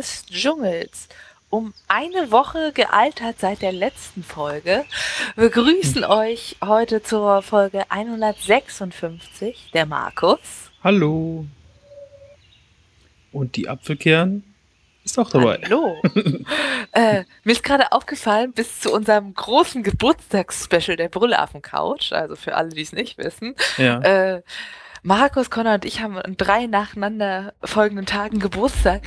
des Dschungels. Um eine Woche gealtert seit der letzten Folge. Wir grüßen euch heute zur Folge 156, der Markus. Hallo. Und die Apfelkern ist auch dabei. Hallo. äh, mir ist gerade aufgefallen, bis zu unserem großen Geburtstagsspecial der Brüllaffen-Couch, also für alle, die es nicht wissen, Ja. äh, Markus, Connor und ich haben an drei nacheinander folgenden Tagen Geburtstag.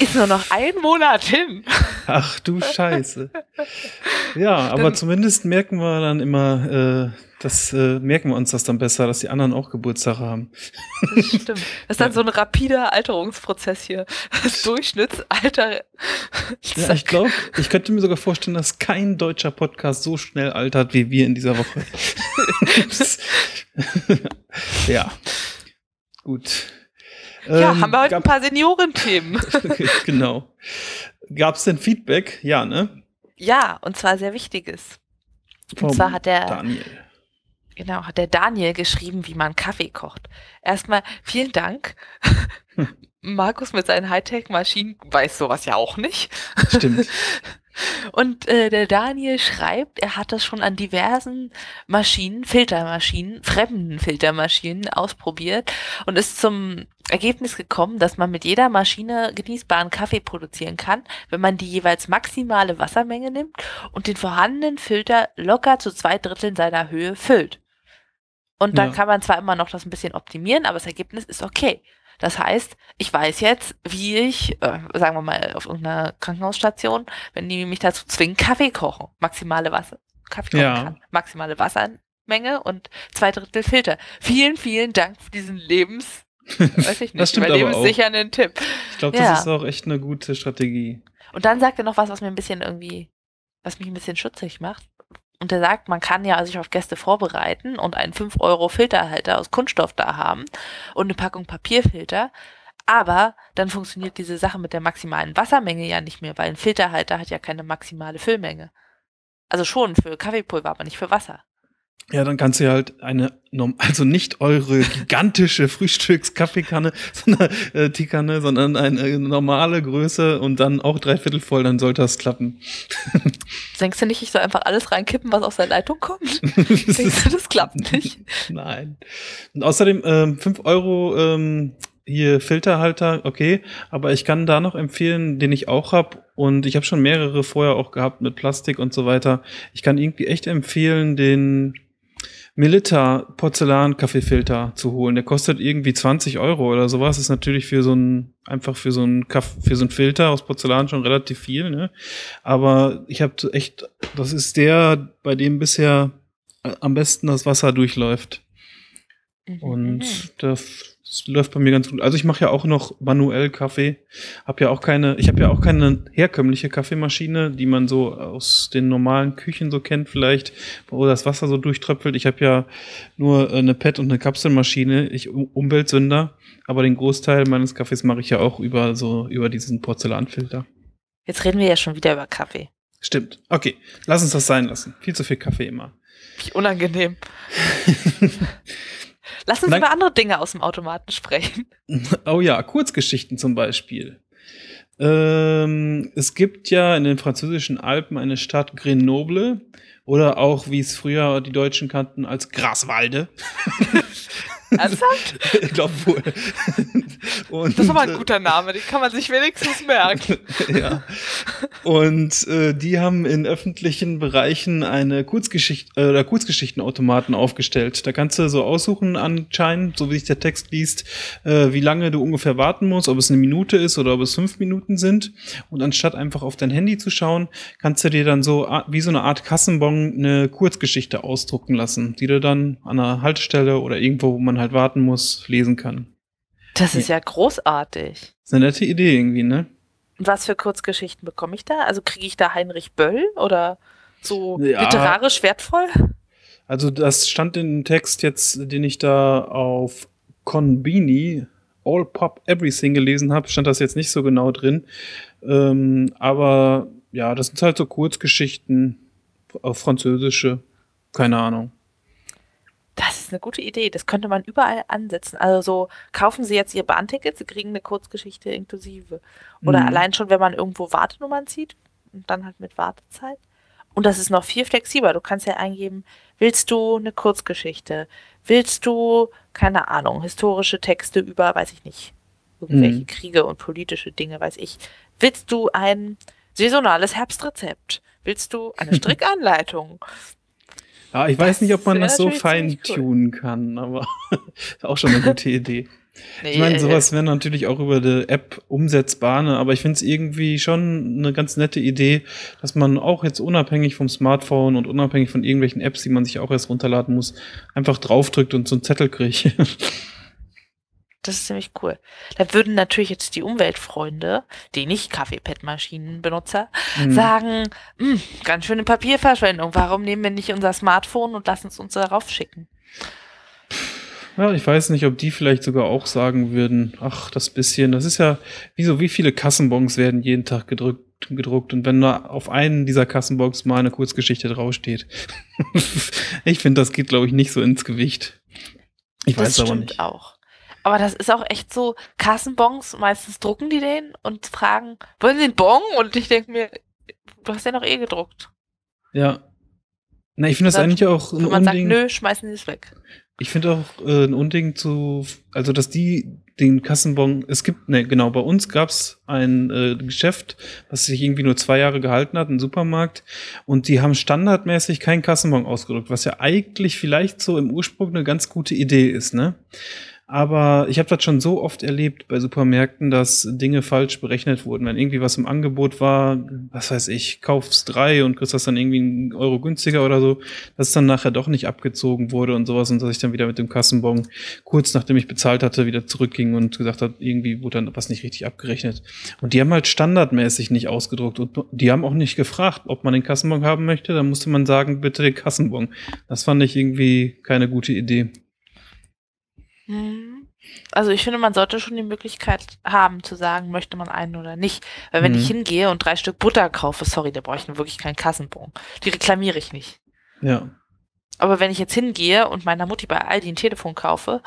Ist nur noch ein Monat hin. Ach du Scheiße. Ja, aber Dann- zumindest merken wir dann immer, äh, das äh, merken wir uns das dann besser, dass die anderen auch Geburtstag haben. Das stimmt. Das ist dann so ein rapider Alterungsprozess hier. Das Durchschnittsalter. Ja, ich glaube, ich könnte mir sogar vorstellen, dass kein deutscher Podcast so schnell altert wie wir in dieser Woche. Das- ja. Gut. Ja, Ähm, haben wir heute ein paar Seniorenthemen. genau. Gab es denn Feedback? Ja, ne? Ja, und zwar sehr wichtiges. Und zwar hat der, Daniel. Genau, hat der Daniel geschrieben, wie man Kaffee kocht. Erstmal vielen Dank. Markus mit seinen Hightech-Maschinen weiß sowas ja auch nicht. Stimmt. Und äh, der Daniel schreibt, er hat das schon an diversen Maschinen, Filtermaschinen, fremden Filtermaschinen ausprobiert und ist zum Ergebnis gekommen, dass man mit jeder Maschine genießbaren Kaffee produzieren kann, wenn man die jeweils maximale Wassermenge nimmt und den vorhandenen Filter locker zu zwei Dritteln seiner Höhe füllt. Und dann Ja. kann man zwar immer noch das ein bisschen optimieren, aber das Ergebnis ist okay. Das heißt, ich weiß jetzt, wie ich, äh, sagen wir mal, auf irgendeiner Krankenhausstation, wenn die mich dazu zwingen, Kaffee kochen, maximale Wasser, Kaffee kochen Ja. kann, maximale Wassermenge und zwei Drittel Filter. Vielen, vielen Dank für diesen Lebens, weiß ich nicht, überlebenssichernden Tipp. Ich glaube, Ja. das ist auch echt eine gute Strategie. Und dann sagt er noch was, was mir ein bisschen irgendwie, was mich ein bisschen schutzig macht. Und er sagt, man kann ja sich auf Gäste vorbereiten und einen 5 Euro Filterhalter aus Kunststoff da haben und eine Packung Papierfilter. Aber dann funktioniert diese Sache mit der maximalen Wassermenge ja nicht mehr, weil ein Filterhalter hat ja keine maximale Füllmenge. Also schon für Kaffeepulver, aber nicht für Wasser. Ja, dann kannst du halt eine, norm- also nicht eure gigantische Frühstückskaffeekanne, sondern äh, Teekanne, sondern eine normale Größe und dann auch dreiviertel voll, dann sollte das klappen. Denkst du nicht, ich soll einfach alles reinkippen, was aus der Leitung kommt? Denkst du, das klappt nicht? Nein. Und außerdem ähm, 5 Euro ähm, hier Filterhalter, okay, aber ich kann da noch empfehlen, den ich auch hab und ich habe schon mehrere vorher auch gehabt mit Plastik und so weiter. Ich kann irgendwie echt empfehlen, den Melita Porzellan Kaffeefilter zu holen. Der kostet irgendwie 20 Euro oder sowas. Ist natürlich für so ein einfach für so ein Kaff, für so ein Filter aus Porzellan schon relativ viel, ne? Aber ich habe echt, das ist der, bei dem bisher äh, am besten das Wasser durchläuft. Mhm. Und das läuft bei mir ganz gut. Also ich mache ja auch noch manuell Kaffee. Hab ja auch keine, ich habe ja auch keine herkömmliche Kaffeemaschine, die man so aus den normalen Küchen so kennt vielleicht, wo das Wasser so durchtröpfelt. Ich habe ja nur äh, eine PET und eine Kapselmaschine. Ich um- Umweltsünder, aber den Großteil meines Kaffees mache ich ja auch über so über diesen Porzellanfilter. Jetzt reden wir ja schon wieder über Kaffee. Stimmt. Okay, lass uns das sein lassen. Viel zu viel Kaffee immer. Wie unangenehm. Lass uns Dann- über andere Dinge aus dem Automaten sprechen. Oh ja, Kurzgeschichten zum Beispiel. Ähm, es gibt ja in den französischen Alpen eine Stadt Grenoble oder auch, wie es früher die Deutschen kannten, als Graswalde. Ernsthaft? ich glaube wohl. Und, Das ist aber ein äh, guter Name, den kann man sich wenigstens merken. ja. Und äh, die haben in öffentlichen Bereichen eine Kurzgeschichte äh, oder Kurzgeschichtenautomaten aufgestellt. Da kannst du so aussuchen anscheinend, so wie sich der Text liest, äh, wie lange du ungefähr warten musst, ob es eine Minute ist oder ob es fünf Minuten sind. Und anstatt einfach auf dein Handy zu schauen, kannst du dir dann so wie so eine Art Kassenbon eine Kurzgeschichte ausdrucken lassen, die du dann an einer Haltestelle oder irgendwo, wo man halt warten muss, lesen kann. Das ist ja großartig. ist eine nette Idee irgendwie, ne? Was für Kurzgeschichten bekomme ich da? Also kriege ich da Heinrich Böll oder so Ja. literarisch wertvoll? Also das stand in dem Text jetzt, den ich da auf Conbini All Pop Everything gelesen habe, stand das jetzt nicht so genau drin. Ähm, aber ja, das sind halt so Kurzgeschichten auf Französische. Keine Ahnung. Das ist eine gute Idee. Das könnte man überall ansetzen. Also so, kaufen Sie jetzt Ihr Bahnticket, Sie kriegen eine Kurzgeschichte inklusive. Oder Mhm. allein schon, wenn man irgendwo Wartenummern zieht und dann halt mit Wartezeit. Und das ist noch viel flexibler. Du kannst ja eingeben, willst du eine Kurzgeschichte? Willst du, keine Ahnung, historische Texte über, weiß ich nicht, irgendwelche Mhm. Kriege und politische Dinge, weiß ich. Willst du ein saisonales Herbstrezept? Willst du eine Strickanleitung? Ja, ich weiß nicht, ob man das so ziemlich cool. feintunen kann, aber auch schon eine gute Idee. Nee, Ich meine, äh, sowas wäre natürlich auch über die App umsetzbar, ne? aber ich finde es irgendwie schon eine ganz nette Idee, dass man auch jetzt unabhängig vom Smartphone und unabhängig von irgendwelchen Apps, die man sich auch erst runterladen muss, einfach draufdrückt und so einen Zettel kriegt. Das ist ziemlich cool. Da würden natürlich jetzt die Umweltfreunde, die nicht Kaffeepad-Maschinenbenutzer, Hm. sagen, "Hm, ganz schöne Papierverschwendung. Warum nehmen wir nicht unser Smartphone und lassen es uns darauf schicken? Ja, ich weiß nicht, ob die vielleicht sogar auch sagen würden, ach, das bisschen, das ist ja, wieso, wie viele Kassenbons werden jeden Tag gedrückt, gedruckt und wenn da auf einen dieser Kassenbons mal eine Kurzgeschichte draufsteht. ich finde, das geht, glaube ich, nicht so ins Gewicht. Ich das weiß aber nicht. auch. Aber das ist auch echt so, Kassenbons, meistens drucken die den und fragen, wollen Sie einen Bon? Und ich denke mir, du hast den doch eh gedruckt. Ja. Na, ich finde das eigentlich auch ein Wenn man sagt, Unding. nö, schmeißen Sie es weg. Ich finde auch äh, ein Unding zu, also dass die den Kassenbon, es gibt, ne, genau, bei uns gab's ein äh, Geschäft, was sich irgendwie nur zwei Jahre gehalten hat, ein Supermarkt, und die haben standardmäßig keinen Kassenbon ausgedrückt, was ja eigentlich vielleicht so im Ursprung eine ganz gute Idee ist, ne? Aber ich habe das schon so oft erlebt bei Supermärkten, dass Dinge falsch berechnet wurden. Wenn irgendwie was im Angebot war, was weiß ich, kaufst drei und kriegst das dann irgendwie einen Euro günstiger oder so, dass es dann nachher doch nicht abgezogen wurde und sowas und dass ich dann wieder mit dem Kassenbon kurz nachdem ich bezahlt hatte, wieder zurückging und gesagt hat, irgendwie wurde dann was nicht richtig abgerechnet. Und die haben halt standardmäßig nicht ausgedruckt und die haben auch nicht gefragt, ob man den Kassenbon haben möchte. Dann musste man sagen, bitte den Kassenbon. Das fand ich irgendwie keine gute Idee. Hm. Also ich finde, man sollte schon die Möglichkeit haben zu sagen, möchte man einen oder nicht. Weil wenn Mhm. ich hingehe und drei Stück Butter kaufe, sorry, da brauche ich nun wirklich keinen Kassenbon. Die reklamiere ich nicht. Ja. Aber wenn ich jetzt hingehe und meiner Mutti bei Aldi ein Telefon kaufe,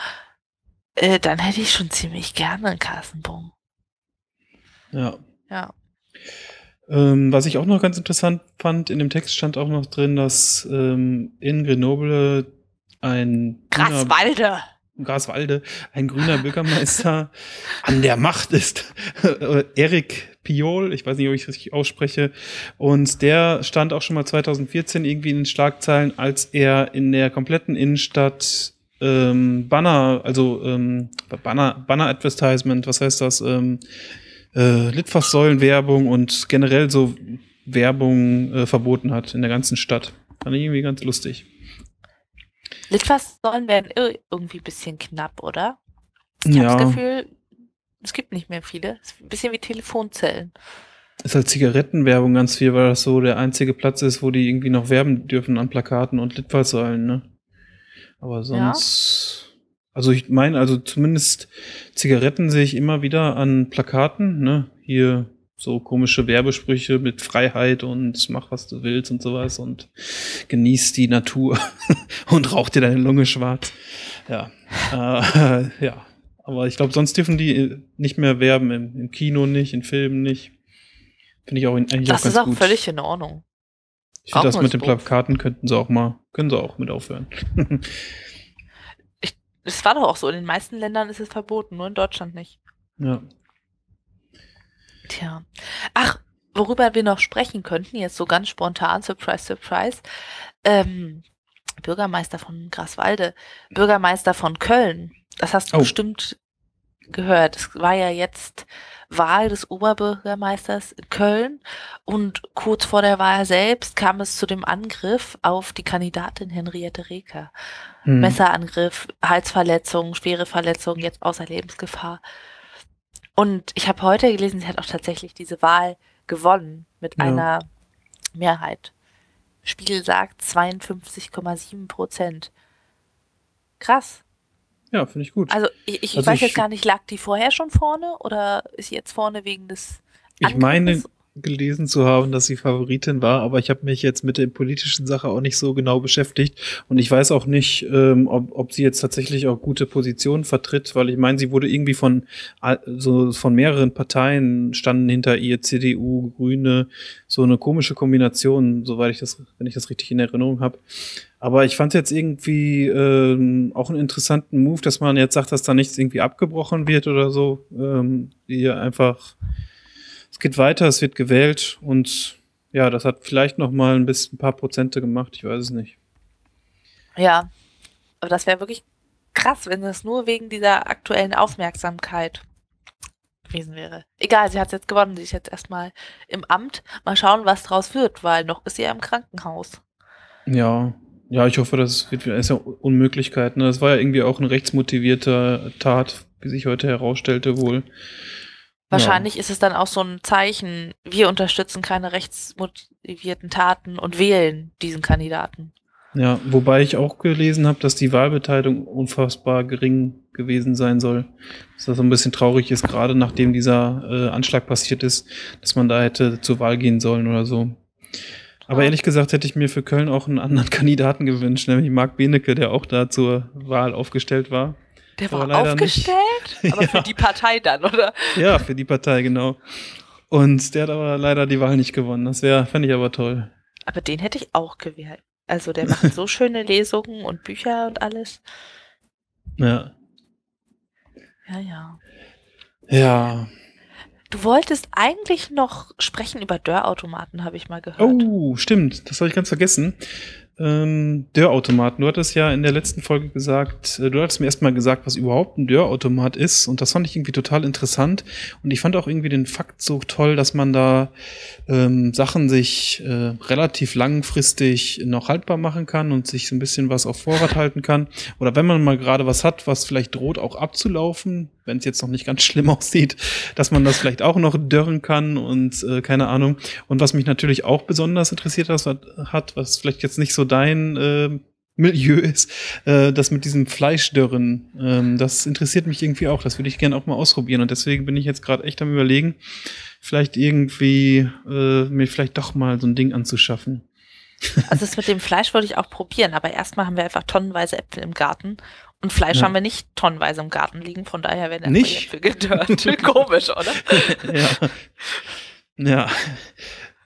äh, dann hätte ich schon ziemlich gerne einen Kassenbon. Ja. Ja. Ähm, was ich auch noch ganz interessant fand, in dem Text stand auch noch drin, dass ähm, in Grenoble ein Graswalde. Graswalde ein grüner Bürgermeister an der Macht ist. Erik Piol, ich weiß nicht, ob ich es richtig ausspreche. Und der stand auch schon mal 2014 irgendwie in den Schlagzeilen, als er in der kompletten Innenstadt ähm, Banner, also ähm, Banner, Banner Advertisement, was heißt das? Ähm, äh, Litfaßsäulenwerbung und generell so Werbung äh, verboten hat in der ganzen Stadt. Fand ich irgendwie ganz lustig. Litfaßsäulen werden ir- irgendwie ein bisschen knapp, oder? Ich habe Ja. das Gefühl, es gibt nicht mehr viele. Es ist ein bisschen wie Telefonzellen. ist halt Zigarettenwerbung ganz viel, weil das so der einzige Platz ist, wo die irgendwie noch werben dürfen an Plakaten und Litfaßsäulen, ne? Aber sonst, also ich meine, also zumindest Zigaretten sehe ich immer wieder an Plakaten, ne? Hier so komische Werbesprüche mit Freiheit und mach was du willst und sowas und genieß die Natur und rauch dir deine Lunge schwarz. Ja, äh, ja. Aber ich glaube, sonst dürfen die nicht mehr werben, im, im Kino nicht, in Filmen nicht. Finde ich auch in- eigentlich Das auch ganz ist auch völlig in Ordnung. ich finde, das mit den. Plakaten könnten sie auch mal, können sie auch mit aufhören. Es war doch auch so, in den meisten Ländern ist es verboten, nur in Deutschland nicht. ja. Tja. Ach, worüber wir noch sprechen könnten, jetzt so ganz spontan, surprise, surprise. Ähm, Bürgermeister von Graswalde, Bürgermeister von Köln. Das hast du Oh. bestimmt gehört. Es war ja jetzt Wahl des Oberbürgermeisters in Köln und kurz vor der Wahl selbst kam es zu dem Angriff auf die Kandidatin Henriette Reker. Hm. Messerangriff, Halsverletzung, schwere Verletzung, jetzt außer Lebensgefahr. Und ich habe heute gelesen, sie hat auch tatsächlich diese Wahl gewonnen mit Ja. einer Mehrheit. Spiegel sagt 52,7 Prozent. Krass. Ja, finde ich gut. Also ich, ich Also weiß ich- jetzt gar nicht, lag die vorher schon vorne oder ist sie jetzt vorne wegen des Ich meine? Gelesen zu haben, dass sie Favoritin war, aber ich habe mich jetzt mit der politischen Sache auch nicht so genau beschäftigt und ich weiß auch nicht, ähm, ob, ob sie jetzt tatsächlich auch gute Positionen vertritt, weil ich meine, sie wurde irgendwie von so von mehreren Parteien standen hinter ihr, CDU, Grüne, so eine komische Kombination, soweit ich das, wenn ich das richtig in Erinnerung habe. Aber ich fand jetzt irgendwie ähm, auch einen interessanten Move, dass man jetzt sagt, dass da nichts irgendwie abgebrochen wird oder so. Ähm, die einfach, es geht weiter, es wird gewählt und ja, das hat vielleicht noch mal ein bisschen ein paar Prozente gemacht, ich weiß es nicht. Ja, aber das wäre wirklich krass, wenn das nur wegen dieser aktuellen Aufmerksamkeit gewesen wäre. Egal, sie hat jetzt gewonnen, sie ist jetzt erstmal im Amt. Mal schauen, was draus wird, weil noch ist sie ja im Krankenhaus. Ja, ja, ich hoffe, das wird ist ja Unmöglichkeit. Ne? Das war ja irgendwie auch ein rechtsmotivierter Tat, wie sich heute herausstellte wohl. Wahrscheinlich ja. ist es dann auch so ein Zeichen, wir unterstützen keine rechtsmotivierten Taten und wählen diesen Kandidaten. Ja, wobei ich auch gelesen habe, dass die Wahlbeteiligung unfassbar gering gewesen sein soll. Dass das so ein bisschen traurig ist, gerade nachdem dieser äh, Anschlag passiert ist, dass man da hätte zur Wahl gehen sollen oder so. Aber ehrlich gesagt hätte ich mir für Köln auch einen anderen Kandidaten gewünscht, nämlich Marc Benecke, der auch da zur Wahl aufgestellt war. Der war aufgestellt? Nicht. Aber ja. für die Partei dann, oder? Ja, für die Partei, genau. Und der hat aber leider die Wahl nicht gewonnen. Das wäre, fände ich aber toll. Aber den hätte ich auch gewählt. Also der macht so schöne Lesungen und Bücher und alles. Ja. Ja, ja. Ja. Du wolltest eigentlich noch sprechen über Dörrautomaten, habe ich mal gehört. Oh, stimmt. Das habe ich ganz vergessen ähm, Dörrautomaten. Du hattest ja in der letzten Folge gesagt, äh, du hattest mir erstmal gesagt, was überhaupt ein Dörrautomat ist. Und das fand ich irgendwie total interessant. Und ich fand auch irgendwie den Fakt so toll, dass man da ähm, Sachen sich äh, relativ langfristig noch haltbar machen kann und sich so ein bisschen was auf Vorrat halten kann. Oder wenn man mal gerade was hat, was vielleicht droht auch abzulaufen, wenn es jetzt noch nicht ganz schlimm aussieht, dass man das vielleicht auch noch dörren kann und äh, keine Ahnung. Und was mich natürlich auch besonders interessiert hat, was vielleicht jetzt nicht so dein äh, Milieu ist, äh, das mit diesem Fleischdörren, ähm, das interessiert mich irgendwie auch. Das würde ich gerne auch mal ausprobieren. Und deswegen bin ich jetzt gerade echt am überlegen, vielleicht irgendwie äh, mir vielleicht doch mal so ein Ding anzuschaffen. Also das mit dem Fleisch wollte ich auch probieren, aber erstmal haben wir einfach tonnenweise Äpfel im Garten und Fleisch ja. haben wir nicht tonnenweise im Garten liegen, von daher werden nicht Äpfel gedörrt. Komisch, oder? ja. Ja.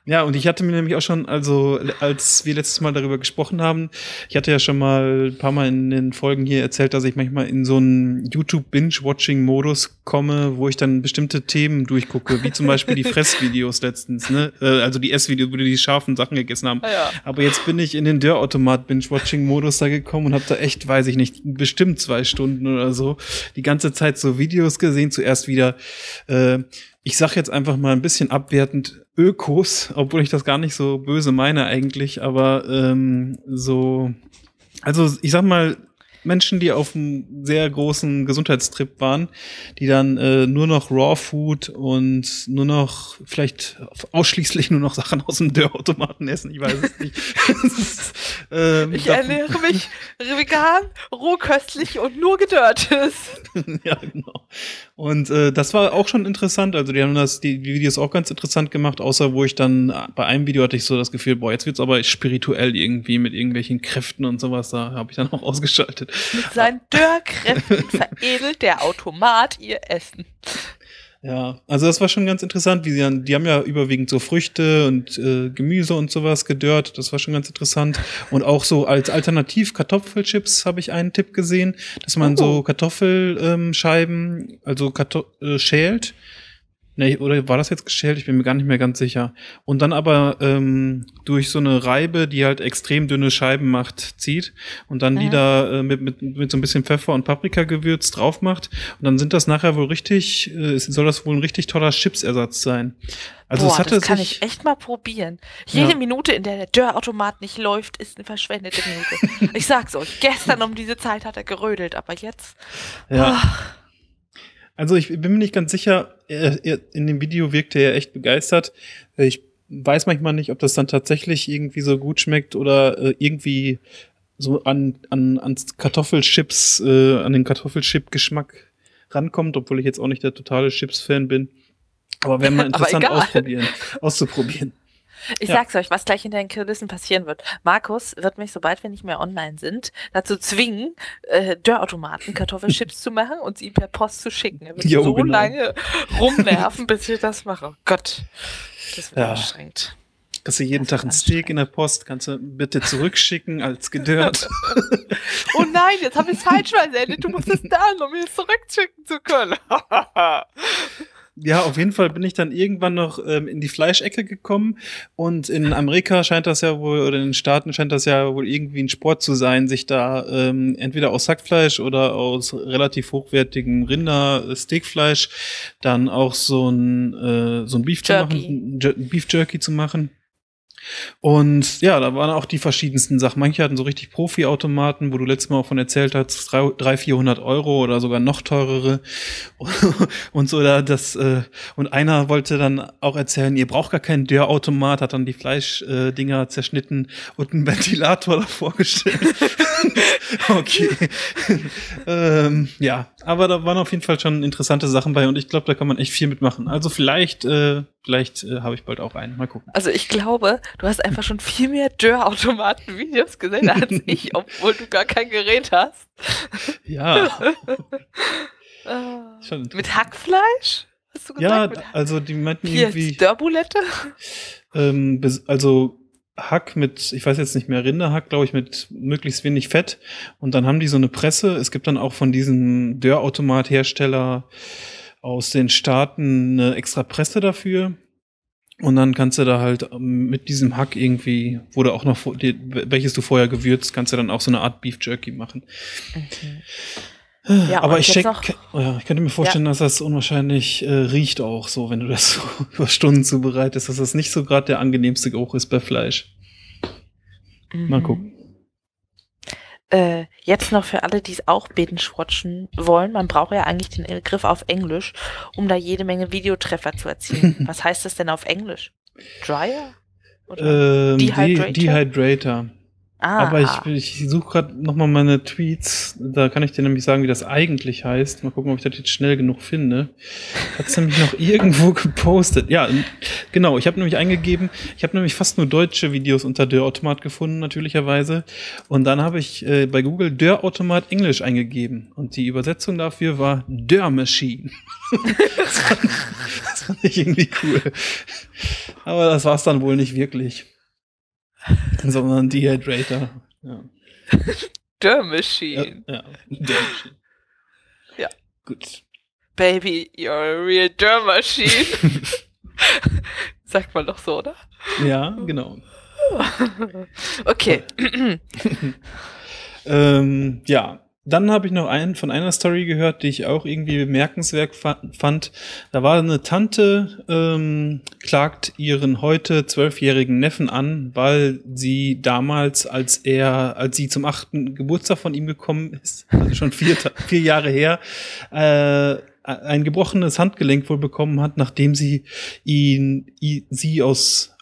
Ja, und ich hatte mir nämlich auch schon, also als wir letztes Mal darüber gesprochen haben, ich hatte ja schon mal ein paar Mal in den Folgen hier erzählt, dass ich manchmal in so einen YouTube-Binge-Watching-Modus komme, wo ich dann bestimmte Themen durchgucke, wie zum Beispiel die Fressvideos letztens, ne? Äh, also die Essvideos, wo die die scharfen Sachen gegessen haben. Ja. Aber jetzt bin ich in den Dörrautomat-Binge-Watching-Modus da gekommen und habe da echt, weiß ich nicht, bestimmt zwei Stunden oder so die ganze Zeit so Videos gesehen. Zuerst wieder äh, ich sag jetzt einfach mal ein bisschen abwertend Ökos, obwohl ich das gar nicht so böse meine eigentlich, aber ähm, so, also ich sag mal, Menschen, die auf einem sehr großen Gesundheitstrip waren, die dann äh, nur noch Raw Food und nur noch vielleicht ausschließlich nur noch Sachen aus dem Dörrautomaten essen. Ich weiß es nicht. ist, ähm, ich ernähre mich vegan, rohköstlich und nur gedörrtes. ja, genau. Und äh, das war auch schon interessant. Also die haben das, die Videos auch ganz interessant gemacht, außer wo ich dann äh, bei einem Video hatte ich so das Gefühl, boah, jetzt wird's aber spirituell irgendwie mit irgendwelchen Kräften und sowas. Da habe ich dann auch ausgeschaltet. Mit seinen Dörrkräften veredelt der Automat ihr Essen. Ja, also das war schon ganz interessant, wie sie dann, die haben ja überwiegend so Früchte und äh, Gemüse und sowas gedörrt. Das war schon ganz interessant. Und auch so als Alternativ Kartoffelchips habe ich einen Tipp gesehen, dass man oh. so Kartoffelscheiben, ähm, also Karto äh, schält Nee, oder war das jetzt geschält? Ich bin mir gar nicht mehr ganz sicher. Und dann aber ähm, durch so eine Reibe, die halt extrem dünne Scheiben macht, zieht und dann mhm. die da äh, mit, mit, mit so ein bisschen Pfeffer und Paprikagewürz drauf macht. Und dann sind das nachher wohl richtig, äh, soll das wohl ein richtig toller Chipsersatz sein. Also Boah, es hatte das kann ich echt mal probieren. Jede ja. Minute, in der der Dörrautomat nicht läuft, ist eine verschwendete Minute. ich sag's euch, gestern um diese Zeit hat er gerödelt, aber jetzt. Ja. Oh. Also ich bin mir nicht ganz sicher, er, er, in dem Video wirkte er echt begeistert. Ich weiß manchmal nicht, ob das dann tatsächlich irgendwie so gut schmeckt oder äh, irgendwie so an, an, ans Kartoffelchips, äh, an den Kartoffelchip-Geschmack rankommt, obwohl ich jetzt auch nicht der totale Chips-Fan bin. Aber wäre mal interessant ausprobieren, auszuprobieren. Ich Ja. sag's euch, was gleich hinter den Kulissen passieren wird. Markus wird mich, sobald wir nicht mehr online sind, dazu zwingen, äh, Dörrautomaten Kartoffelchips zu machen und sie per Post zu schicken. Er wird Jo, so genau. lange rumnerven, bis ich das mache. Oh Gott, das wird Ja. anstrengend. Kannst du jeden Das Tag ein ist Steak in der Post, kannst du bitte zurückschicken als gedörrt. Oh nein, jetzt habe ich es falsch versendet. Du musst es dann, um es zurückschicken zu können. Ja, auf jeden Fall bin ich dann irgendwann noch ähm, in die Fleischecke gekommen und in Amerika scheint das ja wohl, oder in den Staaten scheint das ja wohl irgendwie ein Sport zu sein, sich da ähm, entweder aus Sackfleisch oder aus relativ hochwertigem Rinder-Steakfleisch dann auch so ein, äh, so ein Beef zu Jerky. machen, Jer- Beef Jerky zu machen. Und ja, da waren auch die verschiedensten Sachen. Manche hatten so richtig Profi-Automaten, wo du letztes Mal auch von erzählt hast, 300, 400 Euro oder sogar noch teurere. Und so, da das, äh, und einer wollte dann auch erzählen, ihr braucht gar keinen Dörrautomat, hat dann die Fleischdinger äh, zerschnitten und einen Ventilator davor gestellt. okay. ähm, ja, aber da waren auf jeden Fall schon interessante Sachen bei und ich glaube, da kann man echt viel mitmachen. Also vielleicht, äh, vielleicht äh, habe ich bald auch einen. Mal gucken. Also ich glaube, du hast einfach schon viel mehr Dörrautomaten-Videos gesehen als ich, obwohl du gar kein Gerät hast. Ja, Ah. Mit Hackfleisch? Hast du Ja, gesagt? Mit also die meinten irgendwie, Dörrbulette? ähm, also Hack mit, ich weiß jetzt nicht mehr, Rinderhack, glaube ich, mit möglichst wenig Fett. Und dann haben die so eine Presse. Es gibt dann auch von diesem Dörrautomat-Hersteller aus den Staaten eine extra Presse dafür. Und dann kannst du da halt ähm, mit diesem Hack irgendwie, wurde auch noch, welches du vorher gewürzt, kannst du dann auch so eine Art Beef Jerky machen. Ja, Aber ich, check, noch- ja, ich könnte mir vorstellen, dass das unwahrscheinlich äh, riecht auch so, wenn du das so über Stunden zubereitest, dass das nicht so gerade der angenehmste Geruch ist bei Fleisch. Mal Mhm. gucken. Äh, jetzt noch für alle, die es auch binge-watchen wollen. Man braucht ja eigentlich den Griff auf Englisch, um da jede Menge Videotreffer zu erzielen. Was heißt das denn auf Englisch? Dryer? Oder? Ähm, Dehydrator? De Dehydrator. Ah, Aber ich, ich suche gerade nochmal meine Tweets. Da kann ich dir nämlich sagen, wie das eigentlich heißt. Mal gucken, ob ich das jetzt schnell genug finde. Hat es nämlich noch irgendwo gepostet. Ja, genau. Ich habe nämlich eingegeben, ich habe nämlich fast nur deutsche Videos unter Dörrautomat gefunden, natürlicherweise. Und dann habe ich äh, bei Google Dörrautomat Englisch eingegeben. Und die Übersetzung dafür war Dörrmachine. das, fand, das fand ich irgendwie cool. Aber das war es dann wohl nicht wirklich. Sondern Dehydrator. Ja. Dörrmachine. Ja, ja. Dörrmaschine. Ja. Gut. Baby, you're a real Dörrmachine. Sagt man doch so, oder? Ja, genau. Okay. Ähm, ja, dann habe ich noch einen von einer Story gehört, die ich auch irgendwie bemerkenswert fa fand. Da war eine Tante, ähm, klagt ihren heute zwölfjährigen Neffen an, weil sie damals, als er, als sie zum achten Geburtstag von ihm gekommen ist, also schon vier, vier Jahre her, äh, ein gebrochenes Handgelenk wohl bekommen hat, nachdem sie ihn, sie aus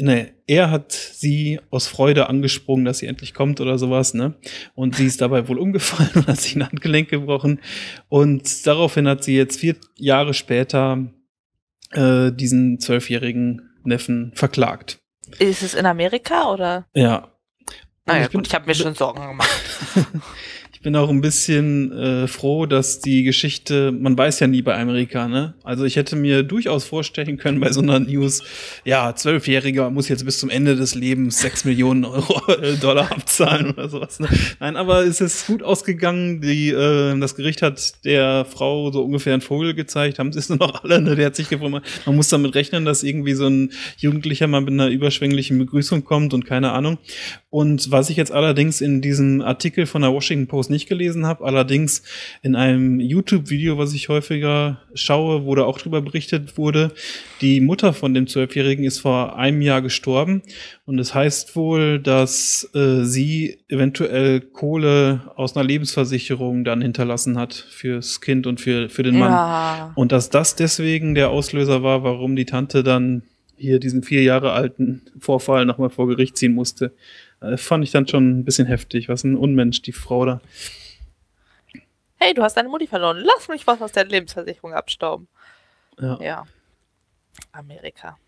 Ne, er hat sie aus Freude angesprungen, dass sie endlich kommt oder sowas, ne? Und sie ist dabei wohl umgefallen und hat sich ein Handgelenk gebrochen. Und daraufhin hat sie jetzt vier Jahre später äh, diesen zwölfjährigen Neffen verklagt. Ist es in Amerika oder? Ja. Naja, ich bin- gut, ich habe mir schon Sorgen gemacht. Bin auch ein bisschen äh, froh, dass die Geschichte, man weiß ja nie bei Amerika, ne? Also ich hätte mir durchaus vorstellen können bei so einer News, ja, Zwölfjähriger muss jetzt bis zum Ende des Lebens sechs Millionen Euro, äh, Dollar abzahlen oder sowas. Ne? Nein, aber es ist gut ausgegangen. Die, äh, das Gericht hat der Frau so ungefähr einen Vogel gezeigt, haben sie es nur noch alle, ne? Der hat sich gefreut. Man muss damit rechnen, dass irgendwie so ein Jugendlicher mal mit einer überschwänglichen Begrüßung kommt und keine Ahnung. Und was ich jetzt allerdings in diesem Artikel von der Washington Post nicht gelesen habe, allerdings in einem YouTube-Video, was ich häufiger schaue, wo da auch drüber berichtet wurde, die Mutter von dem Zwölfjährigen ist vor einem Jahr gestorben. Und es heißt wohl, dass äh, sie eventuell Kohle aus einer Lebensversicherung dann hinterlassen hat fürs Kind und für, für den Mann. Ja. Und dass das deswegen der Auslöser war, warum die Tante dann hier diesen vier Jahre alten Vorfall nochmal vor Gericht ziehen musste. Äh, fand ich dann schon ein bisschen heftig. Was ein Unmensch, die Frau da. Hey, du hast deine Mutti verloren. Lass mich was aus der Lebensversicherung abstauben. Ja. Ja. Amerika.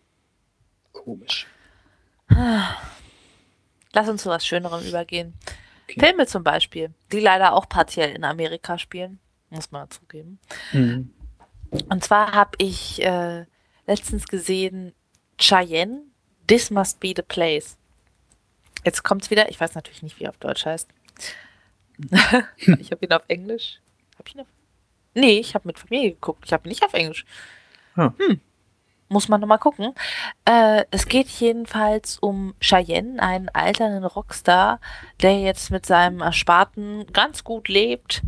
Komisch. Lass uns zu was Schönerem übergehen. Okay. Filme zum Beispiel, die leider auch partiell in Amerika spielen, muss man zugeben. Mhm. Und zwar habe ich äh, letztens gesehen Cheyenne, This Must Be the Place. Jetzt kommt's wieder, ich weiß natürlich nicht, wie er auf Deutsch heißt. ich habe ihn auf Englisch. Hab ich ihn auf Nee, ich habe mit Familie geguckt. Ich habe nicht auf Englisch. Ah. Hm. Muss man nochmal gucken. Äh, es geht jedenfalls um Cheyenne, einen alternden Rockstar, der jetzt mit seinem Ersparten ganz gut lebt.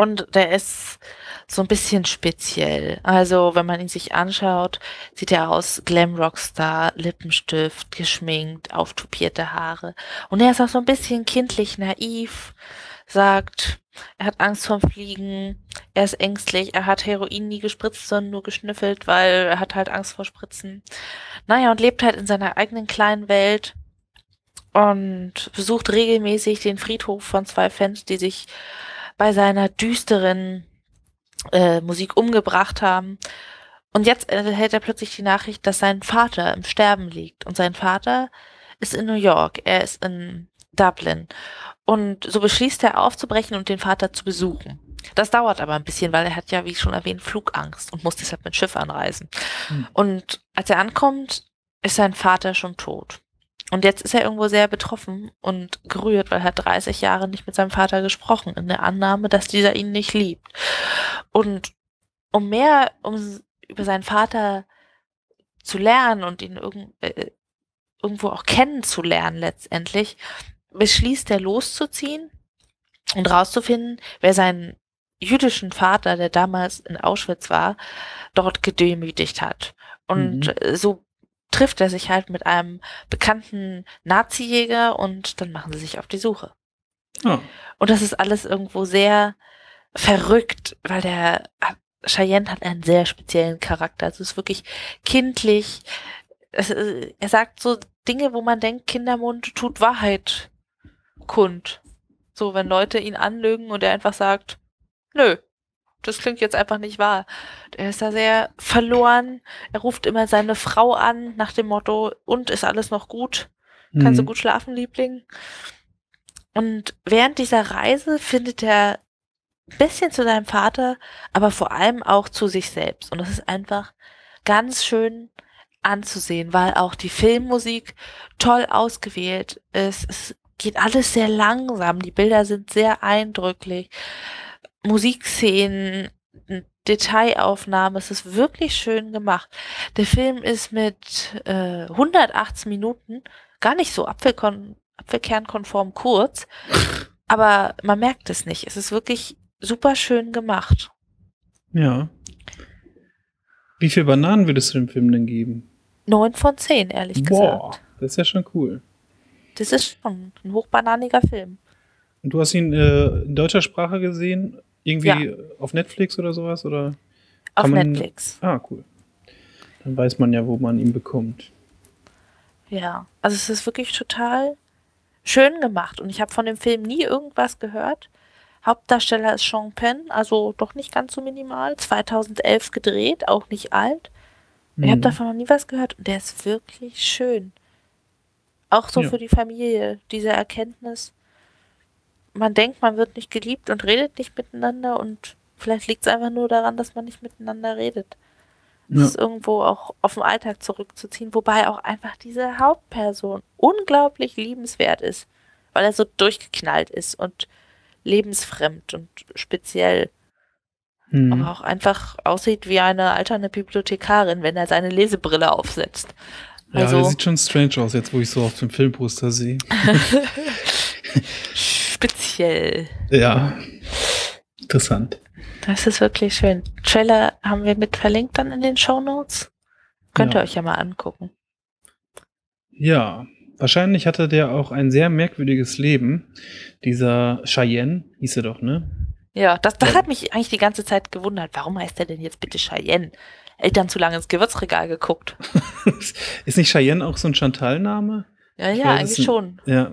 Und der ist so ein bisschen speziell. Also, wenn man ihn sich anschaut, sieht er aus Glam Rockstar, Lippenstift, geschminkt, auftupierte Haare. Und er ist auch so ein bisschen kindlich naiv, sagt, er hat Angst vorm Fliegen, er ist ängstlich, er hat Heroin nie gespritzt, sondern nur geschnüffelt, weil er hat halt Angst vor Spritzen. Naja, und lebt halt in seiner eigenen kleinen Welt und besucht regelmäßig den Friedhof von zwei Fans, die sich bei seiner düsteren äh, Musik umgebracht haben. Und jetzt erhält er plötzlich die Nachricht, dass sein Vater im Sterben liegt. Und sein Vater ist in New York, er ist in Dublin. Und so beschließt er aufzubrechen und den Vater zu besuchen. Das dauert aber ein bisschen, weil er hat ja, wie schon erwähnt, Flugangst und muss deshalb mit Schiff anreisen. Hm. Und als er ankommt, ist sein Vater schon tot. Und jetzt ist er irgendwo sehr betroffen und gerührt, weil er hat 30 Jahre nicht mit seinem Vater gesprochen, in der Annahme, dass dieser ihn nicht liebt. Und um mehr um über seinen Vater zu lernen und ihn irgend, äh, irgendwo auch kennenzulernen letztendlich, beschließt er loszuziehen und rauszufinden, wer seinen jüdischen Vater, der damals in Auschwitz war, dort gedemütigt hat. Und Mhm. so trifft er sich halt mit einem bekannten Nazi-Jäger und dann machen sie sich auf die Suche. Ah, Und das ist alles irgendwo sehr verrückt, weil der Cheyenne hat einen sehr speziellen Charakter. Also es ist wirklich kindlich. Es, äh, er sagt so Dinge, wo man denkt, Kindermund tut Wahrheit kund. So, wenn Leute ihn anlügen und er einfach sagt, nö, das klingt jetzt einfach nicht wahr. Er ist da sehr verloren. Er ruft immer seine Frau an nach dem Motto, und ist alles noch gut? Kannst du mhm. gut schlafen, Liebling? Und während dieser Reise findet er ein bisschen zu seinem Vater, aber vor allem auch zu sich selbst. Und das ist einfach ganz schön anzusehen, weil auch die Filmmusik toll ausgewählt ist. Es geht alles sehr langsam. Die Bilder sind sehr eindrücklich. Musikszenen, Detailaufnahmen, es ist wirklich schön gemacht. Der Film ist mit äh, 118 Minuten gar nicht so apfelkon apfelkernkonform kurz, aber man merkt es nicht. Es ist wirklich super schön gemacht. Ja. Wie viele Bananen würdest du dem Film denn geben? Neun von zehn, ehrlich Boah, gesagt. das ist ja schon cool. Das ist schon ein hochbananiger Film. Und du hast ihn äh, in deutscher Sprache gesehen? Irgendwie Ja. auf Netflix oder sowas? Oder? Auf man- Netflix. Ah, cool. Dann weiß man ja, wo man ihn bekommt. Ja. Also es ist wirklich total schön gemacht. Und ich habe von dem Film nie irgendwas gehört. Hauptdarsteller ist Sean Penn, also doch nicht ganz so minimal. 2011 gedreht, auch nicht alt. Ich habe Mhm. davon noch nie was gehört und der ist wirklich schön. Auch so Ja. für die Familie, diese Erkenntnis. Man denkt, man wird nicht geliebt und redet nicht miteinander und vielleicht liegt es einfach nur daran, dass man nicht miteinander redet. Es Ja. ist irgendwo auch auf den Alltag zurückzuziehen, wobei auch einfach diese Hauptperson unglaublich liebenswert ist, weil er so durchgeknallt ist und lebensfremd und speziell Mhm. aber auch einfach aussieht wie eine alternde Bibliothekarin, wenn er seine Lesebrille aufsetzt. Ja, Also der sieht schon strange aus, jetzt wo ich so auf dem Filmposter sehe. speziell. Ja. Interessant. Das ist wirklich schön. Trailer haben wir mit verlinkt dann in den Show Notes. Könnt Ja. ihr euch ja mal angucken. Ja, wahrscheinlich hatte der auch ein sehr merkwürdiges Leben. Dieser Cheyenne, hieß er doch, ne? Ja, das, das Ja. hat mich eigentlich die ganze Zeit gewundert. Warum heißt der denn jetzt bitte Cheyenne? Eltern zu lange ins Gewürzregal geguckt. Ist nicht Cheyenne auch so ein Chantal-Name? Ja, Ich ja, weiß eigentlich schon. Ja.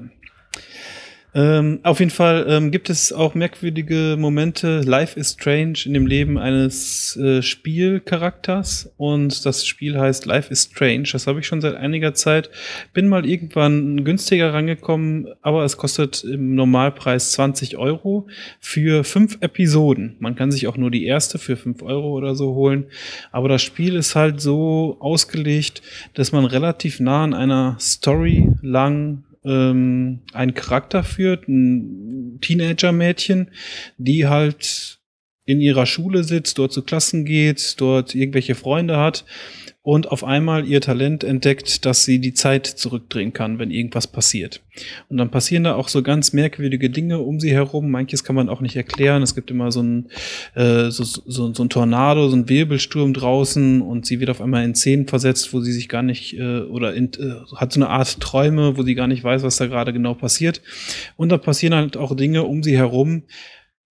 Ähm, auf jeden Fall ähm, gibt es auch merkwürdige Momente. Life is Strange in dem Leben eines äh, Spielcharakters und das Spiel heißt Life is Strange. Das habe ich schon seit einiger Zeit. Bin mal irgendwann günstiger rangekommen, aber es kostet im Normalpreis 20 Euro für fünf Episoden. Man kann sich auch nur die erste für fünf Euro oder so holen. Aber das Spiel ist halt so ausgelegt, dass man relativ nah an einer Story lang ähm, einen Charakter führt, ein Teenager-Mädchen, die halt in ihrer Schule sitzt, dort zu Klassen geht, dort irgendwelche Freunde hat und auf einmal ihr Talent entdeckt, dass sie die Zeit zurückdrehen kann, wenn irgendwas passiert. Und dann passieren da auch so ganz merkwürdige Dinge um sie herum. Manches kann man auch nicht erklären. Es gibt immer so ein, äh, so, so, so ein Tornado, so ein Wirbelsturm draußen und sie wird auf einmal in Szenen versetzt, wo sie sich gar nicht äh, oder in, äh, hat so eine Art Träume, wo sie gar nicht weiß, was da gerade genau passiert. Und da passieren halt auch Dinge um sie herum,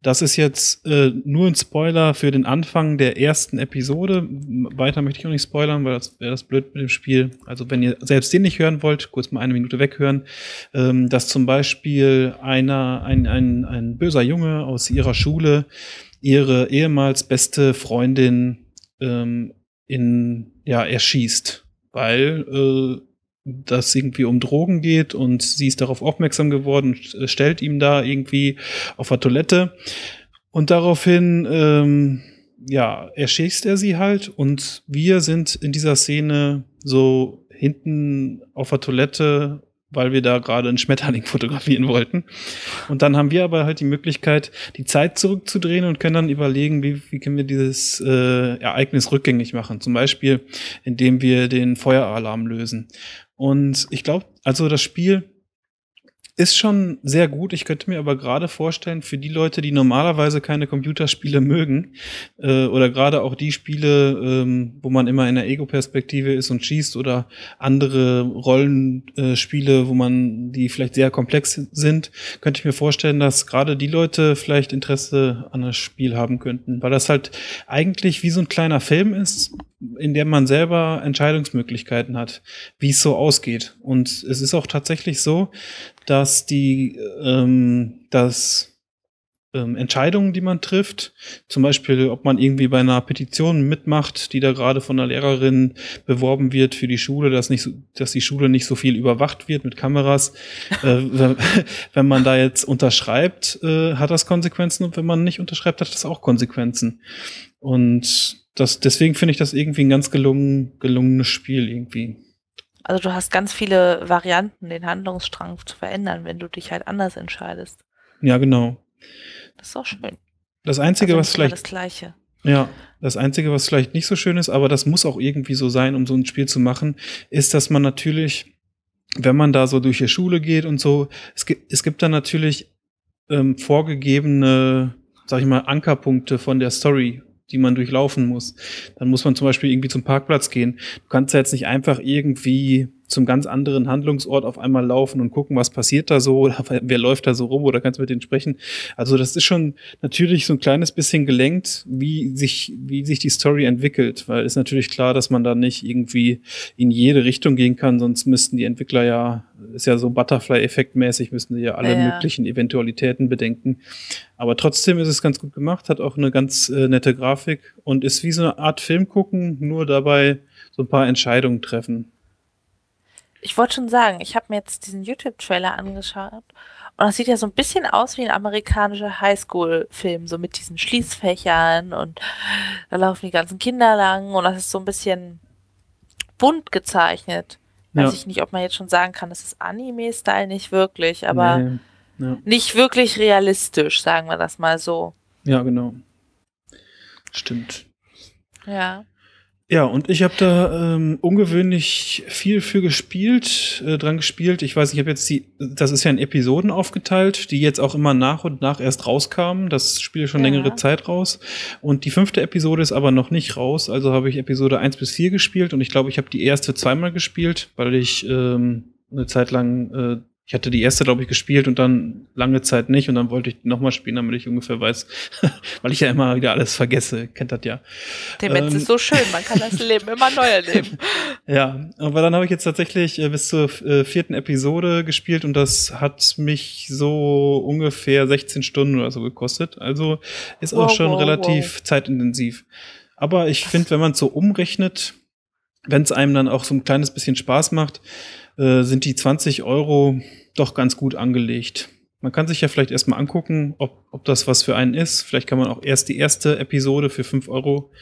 das ist jetzt äh, nur ein Spoiler für den Anfang der ersten Episode. Weiter möchte ich auch nicht spoilern, weil das wäre das blöd mit dem Spiel. Also wenn ihr selbst den nicht hören wollt, kurz mal eine Minute weghören, ähm, dass zum Beispiel einer, ein, ein, ein böser Junge aus ihrer Schule ihre ehemals beste Freundin ähm, in, ja, erschießt, weil äh, das irgendwie um Drogen geht und sie ist darauf aufmerksam geworden, äh, stellt ihm da irgendwie auf der Toilette und daraufhin ähm, ja erschießt er sie halt und wir sind in dieser Szene so hinten auf der Toilette weil wir da gerade einen Schmetterling fotografieren wollten. Und dann haben wir aber halt die Möglichkeit, die Zeit zurückzudrehen und können dann überlegen, wie, wie können wir dieses äh, Ereignis rückgängig machen. Zum Beispiel, indem wir den Feueralarm lösen. Und ich glaube, also das Spiel ist schon sehr gut. Ich könnte mir aber gerade vorstellen, für die Leute, die normalerweise keine Computerspiele mögen, äh, oder gerade auch die Spiele, ähm, wo man immer in der Ego-Perspektive ist und schießt, oder andere Rollenspiele, wo man die vielleicht sehr komplex sind, könnte ich mir vorstellen, dass gerade die Leute vielleicht Interesse an das Spiel haben könnten, weil das halt eigentlich wie so ein kleiner Film ist, in der man selber Entscheidungsmöglichkeiten hat, wie es so ausgeht. Und es ist auch tatsächlich so, dass die, ähm, dass ähm, Entscheidungen, die man trifft, zum Beispiel, ob man irgendwie bei einer Petition mitmacht, die da gerade von einer Lehrerin beworben wird für die Schule, dass nicht, so, dass die Schule nicht so viel überwacht wird mit Kameras. äh, wenn man da jetzt unterschreibt, äh, hat das Konsequenzen und wenn man nicht unterschreibt, hat das auch Konsequenzen. Und das, deswegen finde ich das irgendwie ein ganz gelungen, gelungenes Spiel irgendwie. Also du hast ganz viele Varianten, den Handlungsstrang zu verändern, wenn du dich halt anders entscheidest. Ja, genau. Das ist auch schön. Das Einzige, also was vielleicht. Das Gleiche. Ja, das Einzige, was vielleicht nicht so schön ist, aber das muss auch irgendwie so sein, um so ein Spiel zu machen, ist, dass man natürlich, wenn man da so durch die Schule geht und so, es gibt, es gibt da natürlich ähm, vorgegebene, sag ich mal, Ankerpunkte von der Story die man durchlaufen muss. Dann muss man zum Beispiel irgendwie zum Parkplatz gehen. Du kannst ja jetzt nicht einfach irgendwie zum ganz anderen Handlungsort auf einmal laufen und gucken, was passiert da so oder wer läuft da so rum oder kannst mit denen sprechen. Also das ist schon natürlich so ein kleines bisschen gelenkt, wie sich, wie sich die Story entwickelt, weil ist natürlich klar, dass man da nicht irgendwie in jede Richtung gehen kann, sonst müssten die Entwickler ja, ist ja so Butterfly-Effekt mäßig, müssten sie ja alle ja, ja. möglichen Eventualitäten bedenken. Aber trotzdem ist es ganz gut gemacht, hat auch eine ganz äh, nette Grafik und ist wie so eine Art Film gucken, nur dabei so ein paar Entscheidungen treffen. Ich wollte schon sagen, ich habe mir jetzt diesen YouTube-Trailer angeschaut und das sieht ja so ein bisschen aus wie ein amerikanischer Highschool-Film, so mit diesen Schließfächern und da laufen die ganzen Kinder lang und das ist so ein bisschen bunt gezeichnet. Weiß ja. ich nicht, ob man jetzt schon sagen kann, das ist Anime-Style, nicht wirklich, aber nee. Ja. nicht wirklich realistisch, sagen wir das mal so. Ja, genau. Stimmt. Ja. Ja, und ich habe da ähm, ungewöhnlich viel für gespielt, äh, dran gespielt. Ich weiß, ich habe jetzt die, das ist ja in Episoden aufgeteilt, die jetzt auch immer nach und nach erst rauskamen. Das Spiel schon ja. längere Zeit raus. Und die fünfte Episode ist aber noch nicht raus. Also habe ich Episode eins bis vier gespielt und ich glaube, ich habe die erste zweimal gespielt, weil ich ähm, eine Zeit lang äh, Ich hatte die erste, glaube ich, gespielt und dann lange Zeit nicht und dann wollte ich nochmal spielen, damit ich ungefähr weiß, weil ich ja immer wieder alles vergesse. Kennt das ja. Demenz ähm, ist so schön, man kann das Leben immer neu erleben. ja, aber dann habe ich jetzt tatsächlich äh, bis zur äh, vierten Episode gespielt und das hat mich so ungefähr 16 Stunden oder so gekostet. Also ist auch wow, schon wow, relativ wow. zeitintensiv. Aber ich finde, wenn man so umrechnet, wenn es einem dann auch so ein kleines bisschen Spaß macht, äh, sind die 20 Euro doch ganz gut angelegt. Man kann sich ja vielleicht erstmal angucken, ob, ob das was für einen ist. Vielleicht kann man auch erst die erste Episode für 5 Euro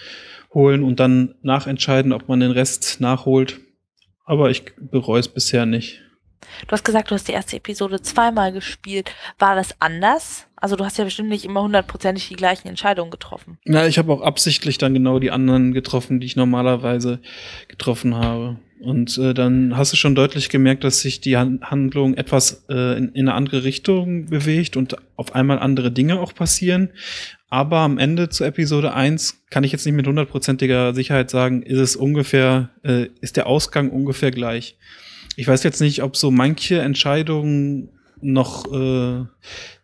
holen und dann nachentscheiden, ob man den Rest nachholt. Aber ich bereue es bisher nicht. Du hast gesagt, du hast die erste Episode zweimal gespielt. War das anders? Also du hast ja bestimmt nicht immer hundertprozentig die gleichen Entscheidungen getroffen. Ja, ich habe auch absichtlich dann genau die anderen getroffen, die ich normalerweise getroffen habe. Und äh, dann hast du schon deutlich gemerkt, dass sich die Handlung etwas äh, in, in eine andere Richtung bewegt und auf einmal andere Dinge auch passieren. Aber am Ende zu Episode 1 kann ich jetzt nicht mit hundertprozentiger Sicherheit sagen, ist es ungefähr, äh, ist der Ausgang ungefähr gleich. Ich weiß jetzt nicht, ob so manche Entscheidungen noch äh,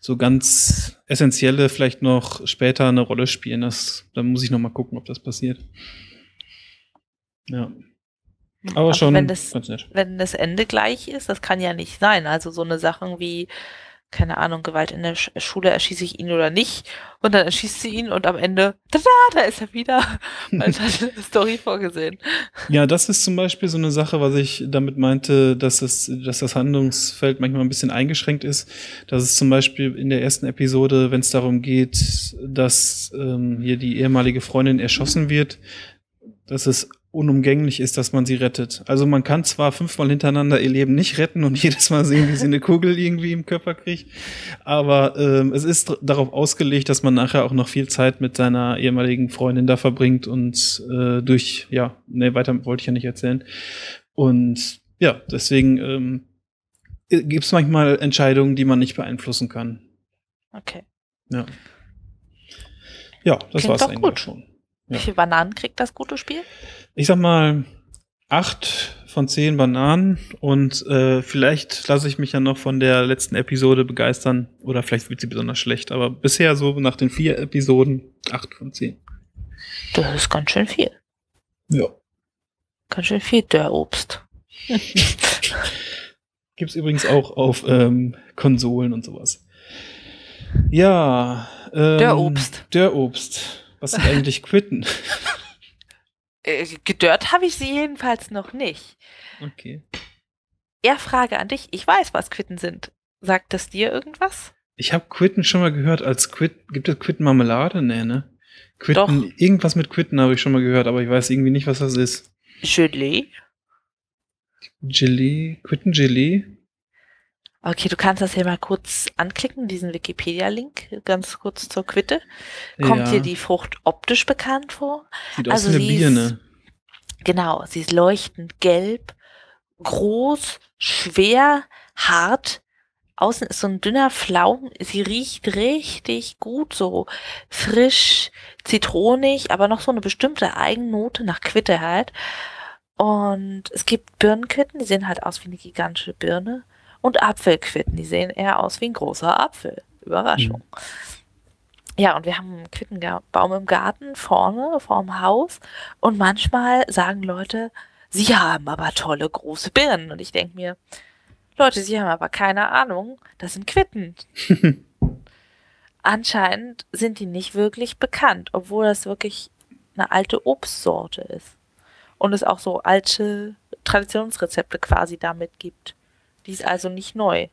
so ganz essentielle vielleicht noch später eine Rolle spielen. Das, da muss ich noch mal gucken, ob das passiert. Ja. Aber also schon wenn das, wenn das Ende gleich ist, das kann ja nicht sein. Also so eine Sachen wie keine Ahnung, Gewalt in der Schule, erschieße ich ihn oder nicht. Und dann erschießt sie ihn und am Ende, tada, da ist er wieder. Weil es hat eine Story vorgesehen. Ja, das ist zum Beispiel so eine Sache, was ich damit meinte, dass es, dass das Handlungsfeld manchmal ein bisschen eingeschränkt ist. Das ist zum Beispiel in der ersten Episode, wenn es darum geht, dass ähm, hier die ehemalige Freundin erschossen wird, dass es unumgänglich ist, dass man sie rettet. Also man kann zwar fünfmal hintereinander ihr Leben nicht retten und jedes Mal sehen, wie sie eine Kugel irgendwie im Körper kriegt, aber ähm, es ist darauf ausgelegt, dass man nachher auch noch viel Zeit mit seiner ehemaligen Freundin da verbringt und äh, durch, ja, ne, weiter wollte ich ja nicht erzählen. Und ja, deswegen ähm, gibt es manchmal Entscheidungen, die man nicht beeinflussen kann. Okay. Ja. Ja, das war es eigentlich gut. schon. Ja. Wie viele Bananen kriegt das gute Spiel? Ich sag mal, acht von zehn Bananen und äh, vielleicht lasse ich mich ja noch von der letzten Episode begeistern oder vielleicht wird sie besonders schlecht, aber bisher so nach den vier Episoden acht von zehn. Das ist ganz schön viel. Ja. Ganz schön viel Dörrobst. Gibt's übrigens auch auf ähm, Konsolen und sowas. Ja. Ähm, Dörrobst. Dörrobst. Was sind eigentlich Quitten? Äh, gedört habe ich sie jedenfalls noch nicht. Okay. Eher Frage an dich. Ich weiß, was Quitten sind. Sagt das dir irgendwas? Ich habe Quitten schon mal gehört als Quit. Gibt es Quitten Marmelade? Nee, ne? Quitten, Doch. irgendwas mit Quitten habe ich schon mal gehört, aber ich weiß irgendwie nicht, was das ist. Gelee? Gelee? Quitten Gelee? Okay, du kannst das hier mal kurz anklicken, diesen Wikipedia-Link, ganz kurz zur Quitte. Kommt ja. dir die Frucht optisch bekannt vor? Sieht also aus wie eine Birne. Ist, genau, sie ist leuchtend gelb, groß, schwer, hart. Außen ist so ein dünner Pflaum. Sie riecht richtig gut, so frisch, zitronig, aber noch so eine bestimmte Eigennote nach Quitte halt. Und es gibt Birnenquitten, die sehen halt aus wie eine gigantische Birne und Apfelquitten. Die sehen eher aus wie ein großer Apfel. Überraschung. Mhm. Ja, und wir haben einen Quittenbaum im Garten vorne vorm Haus und manchmal sagen Leute, sie haben aber tolle große Birnen. Und ich denke mir, Leute, sie haben aber keine Ahnung, das sind Quitten. Anscheinend sind die nicht wirklich bekannt, obwohl das wirklich eine alte Obstsorte ist. Und es auch so alte Traditionsrezepte quasi damit gibt. Die ist also nicht neu.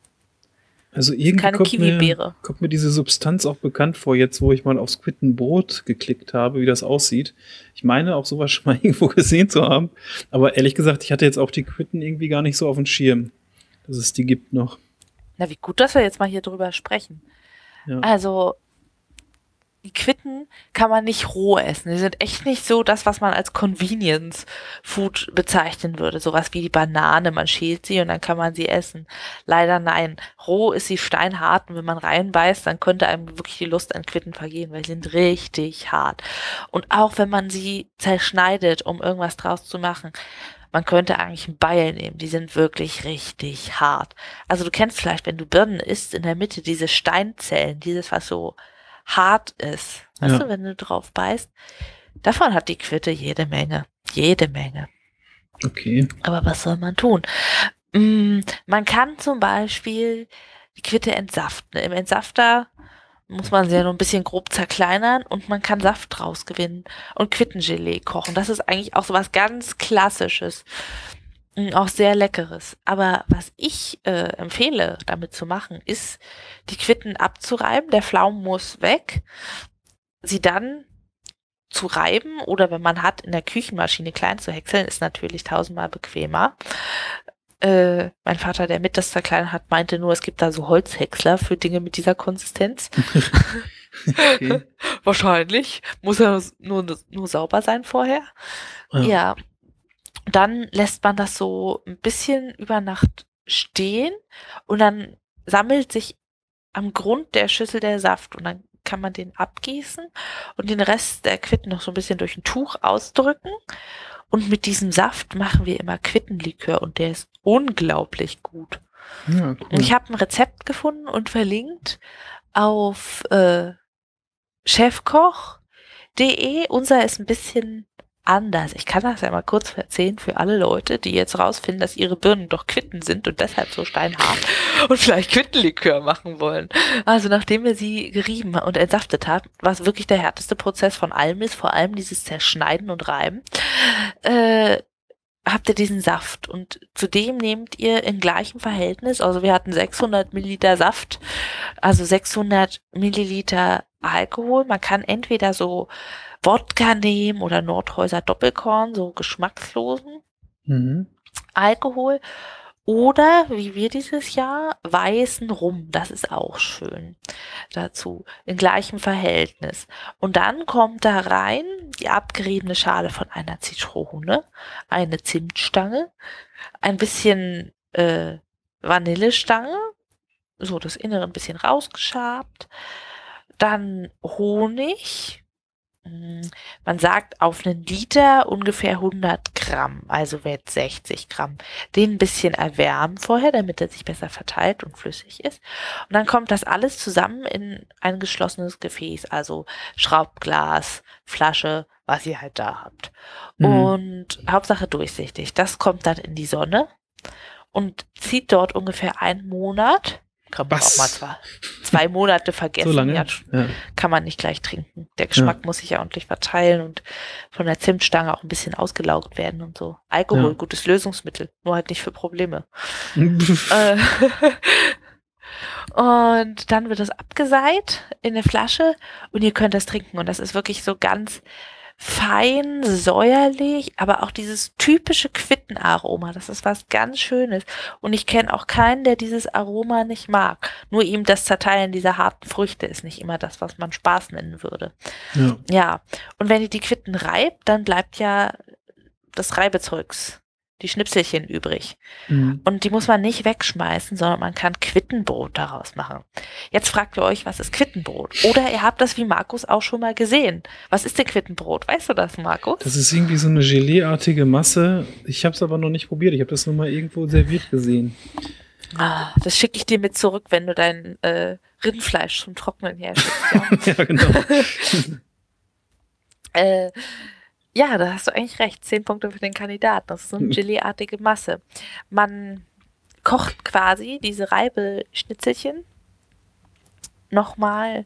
Also irgendwie Keine kommt mir, kommt mir diese Substanz auch bekannt vor, jetzt wo ich mal aufs Quittenbrot geklickt habe, wie das aussieht. Ich meine auch sowas schon mal irgendwo gesehen zu haben. Aber ehrlich gesagt, ich hatte jetzt auch die Quitten irgendwie gar nicht so auf dem Schirm, dass es die gibt noch. Na, wie gut, dass wir jetzt mal hier drüber sprechen. Ja. Also, die Quitten kann man nicht roh essen. Die sind echt nicht so das, was man als Convenience Food bezeichnen würde. Sowas wie die Banane. Man schält sie und dann kann man sie essen. Leider nein. Roh ist sie steinhart und wenn man reinbeißt, dann könnte einem wirklich die Lust an Quitten vergehen, weil sie sind richtig hart. Und auch wenn man sie zerschneidet, um irgendwas draus zu machen, man könnte eigentlich einen Beil nehmen. Die sind wirklich richtig hart. Also du kennst vielleicht, wenn du Birnen isst, in der Mitte diese Steinzellen, dieses, was so hart ist. Weißt Ja. du, wenn du drauf beißt? Davon hat die Quitte jede Menge. Jede Menge. Okay. Aber was soll man tun? Mm, man kann zum Beispiel die Quitte entsaften. Im Entsafter muss man sie ja nur ein bisschen grob zerkleinern und man kann Saft draus gewinnen und Quittengelee kochen. Das ist eigentlich auch so was ganz Klassisches. Mm, Auch sehr Leckeres. Aber was ich äh, empfehle, damit zu machen, ist, die Quitten abzureiben. Der Pflaumen muss weg. Sie dann zu reiben oder wenn man hat, in der Küchenmaschine klein zu häckseln, ist natürlich tausendmal bequemer. Äh, mein Vater, der mit das zerkleinern hat, meinte nur, es gibt da so Holzhäcksler für Dinge mit dieser Konsistenz. okay. Wahrscheinlich. Muss ja nur, nur sauber sein vorher. Ja. Ja. Dann lässt man das so ein bisschen über Nacht stehen und dann sammelt sich am Grund der Schüssel der Saft und dann kann man den abgießen und den Rest der Quitten noch so ein bisschen durch ein Tuch ausdrücken. Und mit diesem Saft machen wir immer Quittenlikör und der ist unglaublich gut. Ja, Und cool. Ich habe ein Rezept gefunden und verlinkt auf äh, chefkoch.de. Unser ist ein bisschen anders. Ich kann das ja mal kurz erzählen für alle Leute, die jetzt rausfinden, dass ihre Birnen doch Quitten sind und deshalb so steinhart und vielleicht Quittenlikör machen wollen. Also nachdem wir sie gerieben und entsaftet haben, was wirklich der härteste Prozess von allem ist, vor allem dieses Zerschneiden und Reiben, äh, habt ihr diesen Saft und zudem nehmt ihr in gleichem Verhältnis, also wir hatten 600 Milliliter Saft, also 600 Milliliter Alkohol. Man kann entweder so Wodka nehmen oder Nordhäuser Doppelkorn, so geschmackslosen Mhm. Alkohol. Oder, wie wir dieses Jahr, weißen Rum. Das ist auch schön dazu. In gleichem Verhältnis. Und dann kommt da rein die abgeriebene Schale von einer Zitrone, eine Zimtstange, ein bisschen äh, Vanillestange, so das Innere ein bisschen rausgeschabt, dann Honig, man sagt auf einen Liter ungefähr 100 Gramm, also wird 60 Gramm. Den ein bisschen erwärmen vorher, damit er sich besser verteilt und flüssig ist. Und dann kommt das alles zusammen in ein geschlossenes Gefäß, also Schraubglas, Flasche, was ihr halt da habt. Mhm. Und Hauptsache durchsichtig. Das kommt dann in die Sonne und zieht dort ungefähr einen Monat. Kann man Was? auch mal zwei, zwei Monate vergessen. so lange? Ja, Ja. kann man nicht gleich trinken. Der Geschmack muss sich ja ordentlich verteilen und von der Zimtstange auch ein bisschen ausgelaugt werden und so. Alkohol, Ja. gutes Lösungsmittel, nur halt nicht für Probleme. Äh, und dann wird das abgeseit in eine Flasche und ihr könnt das trinken. Und das ist wirklich so ganz fein, säuerlich, aber auch dieses typische Quittenaroma. Das ist was ganz Schönes. Und ich kenne auch keinen, der dieses Aroma nicht mag. Nur ihm das Zerteilen dieser harten Früchte ist nicht immer das, was man Spaß nennen würde. ja. Ja, und wenn ihr die Quitten reibt, dann bleibt ja das Reibezeugs, die Schnipselchen übrig. Mhm. Und die muss man nicht wegschmeißen, sondern man kann Quittenbrot daraus machen. Jetzt fragt ihr euch, was ist Quittenbrot? Oder ihr habt das wie Markus auch schon mal gesehen. Was ist denn Quittenbrot? Weißt du das, Markus? Das ist irgendwie so eine Geleeartige Masse. Ich habe es aber noch nicht probiert. Ich habe das nur mal irgendwo serviert gesehen. Ah, das schicke ich dir mit zurück, wenn du dein äh, Rindfleisch zum Trocknen herschickst. Ja. ja, genau. Äh, ja, da hast du eigentlich recht. Zehn Punkte für den Kandidaten. Das ist so eine Geleeartige Masse. Man kocht quasi diese Reibeschnitzelchen nochmal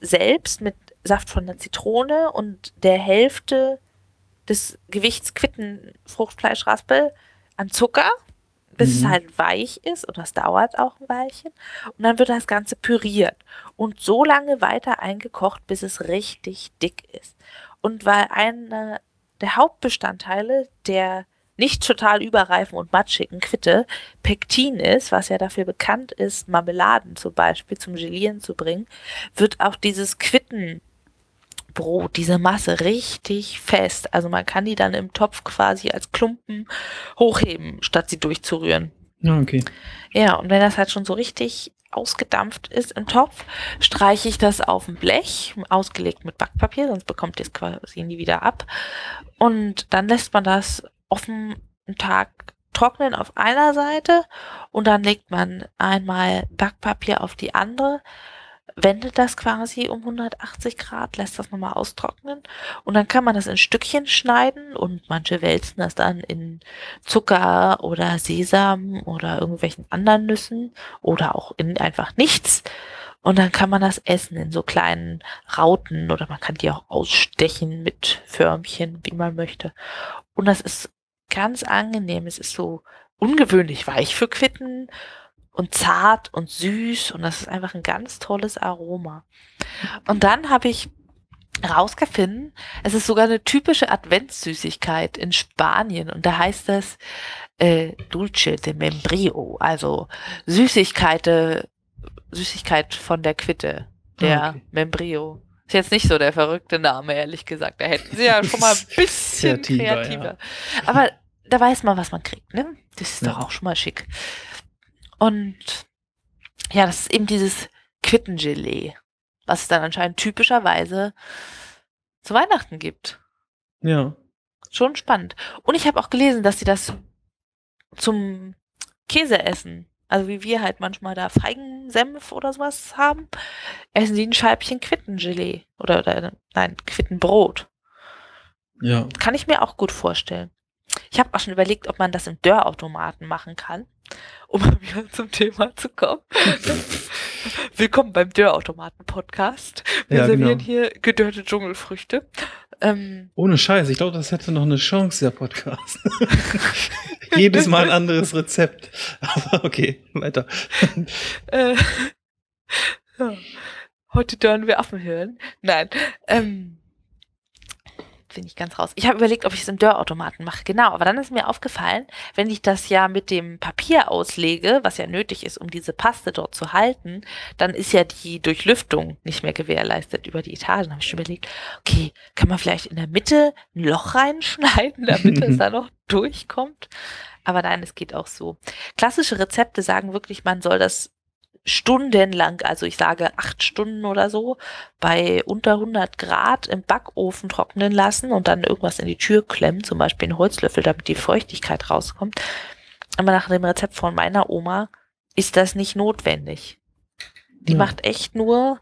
selbst mit Saft von der Zitrone und der Hälfte des Gewichts Quittenfruchtfleischraspel an Zucker, bis es Mhm. halt weich ist und das dauert auch ein Weilchen. Und dann wird das Ganze püriert und so lange weiter eingekocht, bis es richtig dick ist. Und weil einer der Hauptbestandteile der nicht total überreifen und matschigen Quitte Pektin ist, was ja dafür bekannt ist, Marmeladen zum Beispiel zum Gelieren zu bringen, wird auch dieses Quittenbrot, diese Masse richtig fest. Also man kann die dann im Topf quasi als Klumpen hochheben, statt sie durchzurühren. Ja, okay. Ja, und wenn das halt schon so richtig ausgedampft ist im Topf, streiche ich das auf ein Blech, ausgelegt mit Backpapier, sonst bekommt ihr es quasi nie wieder ab. Und dann lässt man das offen einen Tag trocknen auf einer Seite und dann legt man einmal Backpapier auf die andere, wendet das quasi um 180 Grad, lässt das nochmal austrocknen und dann kann man das in Stückchen schneiden und manche wälzen das dann in Zucker oder Sesam oder irgendwelchen anderen Nüssen oder auch in einfach nichts. Und dann kann man das essen in so kleinen Rauten oder man kann die auch ausstechen mit Förmchen, wie man möchte. Und das ist ganz angenehm. Es ist so ungewöhnlich weich für Quitten und zart und süß und das ist einfach ein ganz tolles Aroma. Und dann habe ich rausgefunden, es ist sogar eine typische Adventssüßigkeit in Spanien und da heißt es äh, Dulce de Membrio, also Süßigkeit, Süßigkeit von der Quitte, der ah, okay. Membrio. Ist jetzt nicht so der verrückte Name, ehrlich gesagt. Da hätten sie ja schon mal ein bisschen kreativer. kreativer. Ja. Aber da weiß man, was man kriegt, ne? Das ist ja. doch auch schon mal schick. Und ja, das ist eben dieses Quittengelee, was es dann anscheinend typischerweise zu Weihnachten gibt. Ja. Schon spannend. Und ich habe auch gelesen, dass sie das zum Käse essen. Also wie wir halt manchmal da Feigensenf oder sowas haben, essen sie ein Scheibchen Quittengelee. Oder, oder nein, Quittenbrot. Ja. Kann ich mir auch gut vorstellen. Ich habe auch schon überlegt, ob man das im Dörrautomaten machen kann, um wieder zum Thema zu kommen. Willkommen beim Dörrautomaten-Podcast. Wir ja, servieren genau. hier gedörrte Dschungelfrüchte. Ähm, Ohne Scheiß, ich glaube, das hätte noch eine Chance, der Podcast. Jedes Mal ein anderes Rezept. Aber okay, weiter. Äh, ja. Heute dörren wir Affenhirn. Nein. Ähm, bin ich ganz raus. Ich habe überlegt, ob ich es im Dörrautomaten mache. Genau, aber dann ist mir aufgefallen, wenn ich das ja mit dem Papier auslege, was ja nötig ist, um diese Paste dort zu halten, dann ist ja die Durchlüftung nicht mehr gewährleistet über die Etagen. habe ich schon überlegt, okay, kann man vielleicht in der Mitte ein Loch reinschneiden, damit es da noch durchkommt? Aber nein, es geht auch so. Klassische Rezepte sagen wirklich, man soll das stundenlang, also ich sage acht Stunden oder so, bei unter 100 Grad im Backofen trocknen lassen und dann irgendwas in die Tür klemmen, zum Beispiel einen Holzlöffel, damit die Feuchtigkeit rauskommt. Aber nach dem Rezept von meiner Oma ist das nicht notwendig. Die ja. macht echt nur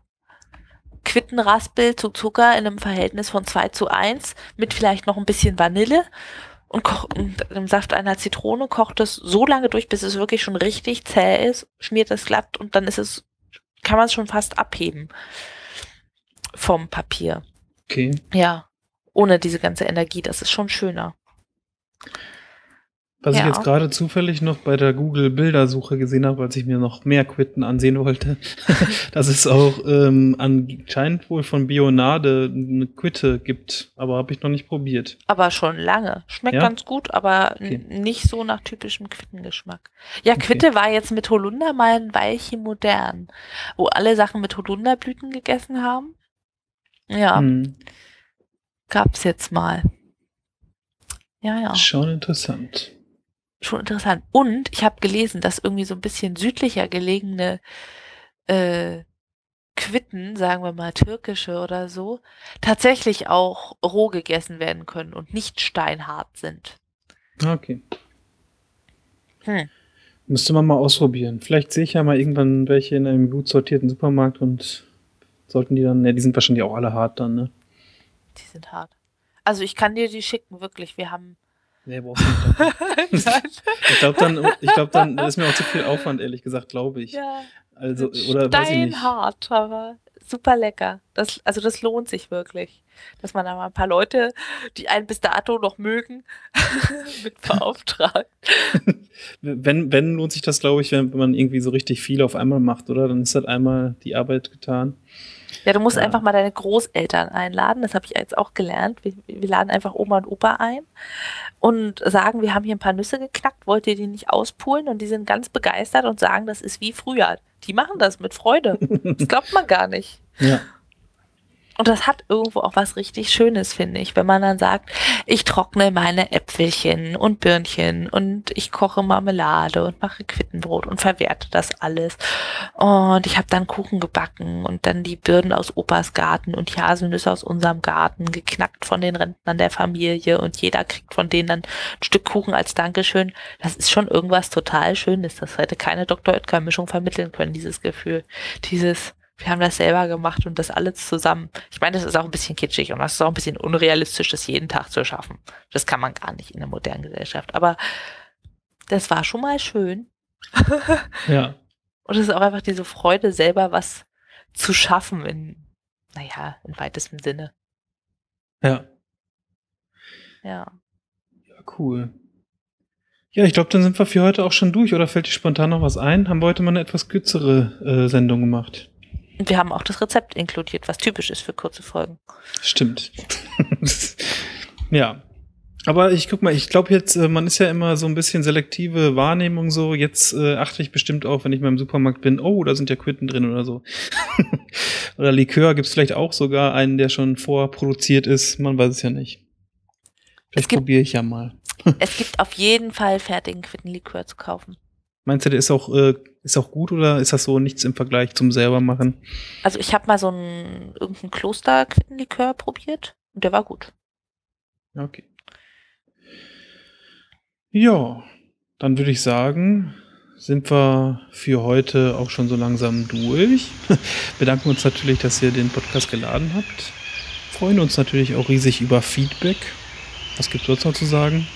Quittenraspel zu Zucker in einem Verhältnis von 2 zu 1 mit vielleicht noch ein bisschen Vanille und, und im Saft einer Zitrone kocht es so lange durch, bis es wirklich schon richtig zäh ist, schmiert es glatt und dann ist es, kann man es schon fast abheben vom Papier. Okay. Ja, ohne diese ganze Energie, das ist schon schöner. Was ja. ich jetzt gerade zufällig noch bei der Google-Bildersuche gesehen habe, als ich mir noch mehr Quitten ansehen wollte, dass es auch ähm, anscheinend wohl von Bionade eine Quitte gibt, aber habe ich noch nicht probiert. Aber schon lange. Schmeckt ja? ganz gut, aber okay. nicht so nach typischem Quittengeschmack. Ja, Quitte okay. war jetzt mit Holunder mal ein Weilchen modern, wo alle Sachen mit Holunderblüten gegessen haben. Ja. Hm. Gab's jetzt mal. Ja, ja. Schon interessant schon interessant. Und ich habe gelesen, dass irgendwie so ein bisschen südlicher gelegene äh, Quitten, sagen wir mal türkische oder so, tatsächlich auch roh gegessen werden können und nicht steinhart sind. Okay. Hm. Müsste man mal ausprobieren. Vielleicht sehe ich ja mal irgendwann welche in einem gut sortierten Supermarkt und sollten die dann, ne, die sind wahrscheinlich auch alle hart dann, ne? Die sind hart. Also ich kann dir die schicken, wirklich. Wir haben Nee, brauchst du nicht. ich glaube, dann, ich glaub, dann ist mir auch zu viel Aufwand, ehrlich gesagt, glaube ich. Ja. Also, oder weiß ich nicht. hart, aber super lecker. Das, also das lohnt sich wirklich, dass man da mal ein paar Leute, die einen bis dato noch mögen, mit beauftragt. wenn, wenn lohnt sich das, glaube ich, wenn man irgendwie so richtig viel auf einmal macht, oder? Dann ist halt einmal die Arbeit getan. Ja, du musst ja. einfach mal deine Großeltern einladen. Das habe ich jetzt auch gelernt. Wir, wir, laden einfach Oma und Opa ein und sagen, wir haben hier ein paar Nüsse geknackt, wollt ihr die nicht auspulen? Und die sind ganz begeistert und sagen, das ist wie früher. Die machen das mit Freude. Das glaubt man gar nicht. Ja. Und das hat irgendwo auch was richtig Schönes, finde ich, wenn man dann sagt, ich trockne meine Äpfelchen und Birnchen und ich koche Marmelade und mache Quittenbrot und verwerte das alles. Und ich habe dann Kuchen gebacken und dann die Birnen aus Opas Garten und die Haselnüsse aus unserem Garten, geknackt von den Rentnern der Familie und jeder kriegt von denen dann ein Stück Kuchen als Dankeschön. Das ist schon irgendwas total Schönes. Das hätte keine Dr. Oetker-Mischung vermitteln können, dieses Gefühl. Dieses wir haben das selber gemacht und das alles zusammen. Ich meine, das ist auch ein bisschen kitschig und das ist auch ein bisschen unrealistisch, das jeden Tag zu schaffen. Das kann man gar nicht in der modernen Gesellschaft. Aber das war schon mal schön. ja. Und es ist auch einfach diese Freude, selber was zu schaffen in, naja, in weitestem Sinne. Ja. Ja. Ja, cool. Ja, ich glaube, dann sind wir für heute auch schon durch. Oder fällt dir spontan noch was ein? Haben wir heute mal eine etwas kürzere äh, Sendung gemacht? Und wir haben auch das Rezept inkludiert, was typisch ist für kurze Folgen. Stimmt. ja. Aber ich guck mal, ich glaube jetzt, äh, man ist ja immer so ein bisschen selektive Wahrnehmung so. Jetzt äh, achte ich bestimmt auch, wenn ich mal im Supermarkt bin, oh, da sind ja Quitten drin oder so. oder Likör gibt's vielleicht auch sogar einen, der schon vorproduziert ist. Man weiß es ja nicht. Vielleicht probiere ich ja mal. es gibt auf jeden Fall fertigen Quittenlikör zu kaufen. Meinst du, der ist auch, äh, ist auch gut oder ist das so nichts im Vergleich zum selber machen? Also ich habe mal so einen irgendeinen Kloster-Quittenlikör probiert und der war gut. Okay. Ja, dann würde ich sagen, sind wir für heute auch schon so langsam durch. Bedanken uns natürlich, dass ihr den Podcast geladen habt. Freuen uns natürlich auch riesig über Feedback. Was gibt es sonst noch zu sagen?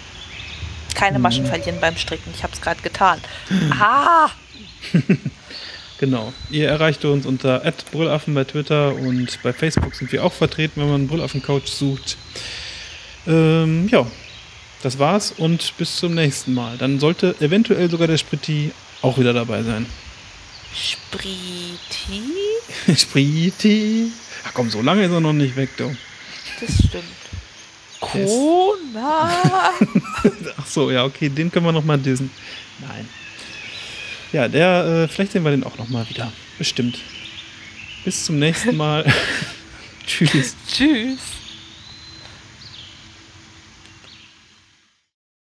keine mhm. Maschen verlieren beim Stricken. Ich habe es gerade getan. Ah! genau. Ihr erreicht uns unter Brüllaffen bei Twitter und bei Facebook sind wir auch vertreten, wenn man einen Brüllaffen-Couch sucht. Ähm, ja, das war's und bis zum nächsten Mal. Dann sollte eventuell sogar der Spritti auch wieder dabei sein. Spriti? Spriti? Ach komm, so lange ist er noch nicht weg, du. Das stimmt. Kona. Ach so, ja, okay, den können wir noch mal dissen. Nein. Ja, der, äh, vielleicht sehen wir den auch noch mal wieder. Bestimmt. Bis zum nächsten Mal. Tschüss. Tschüss.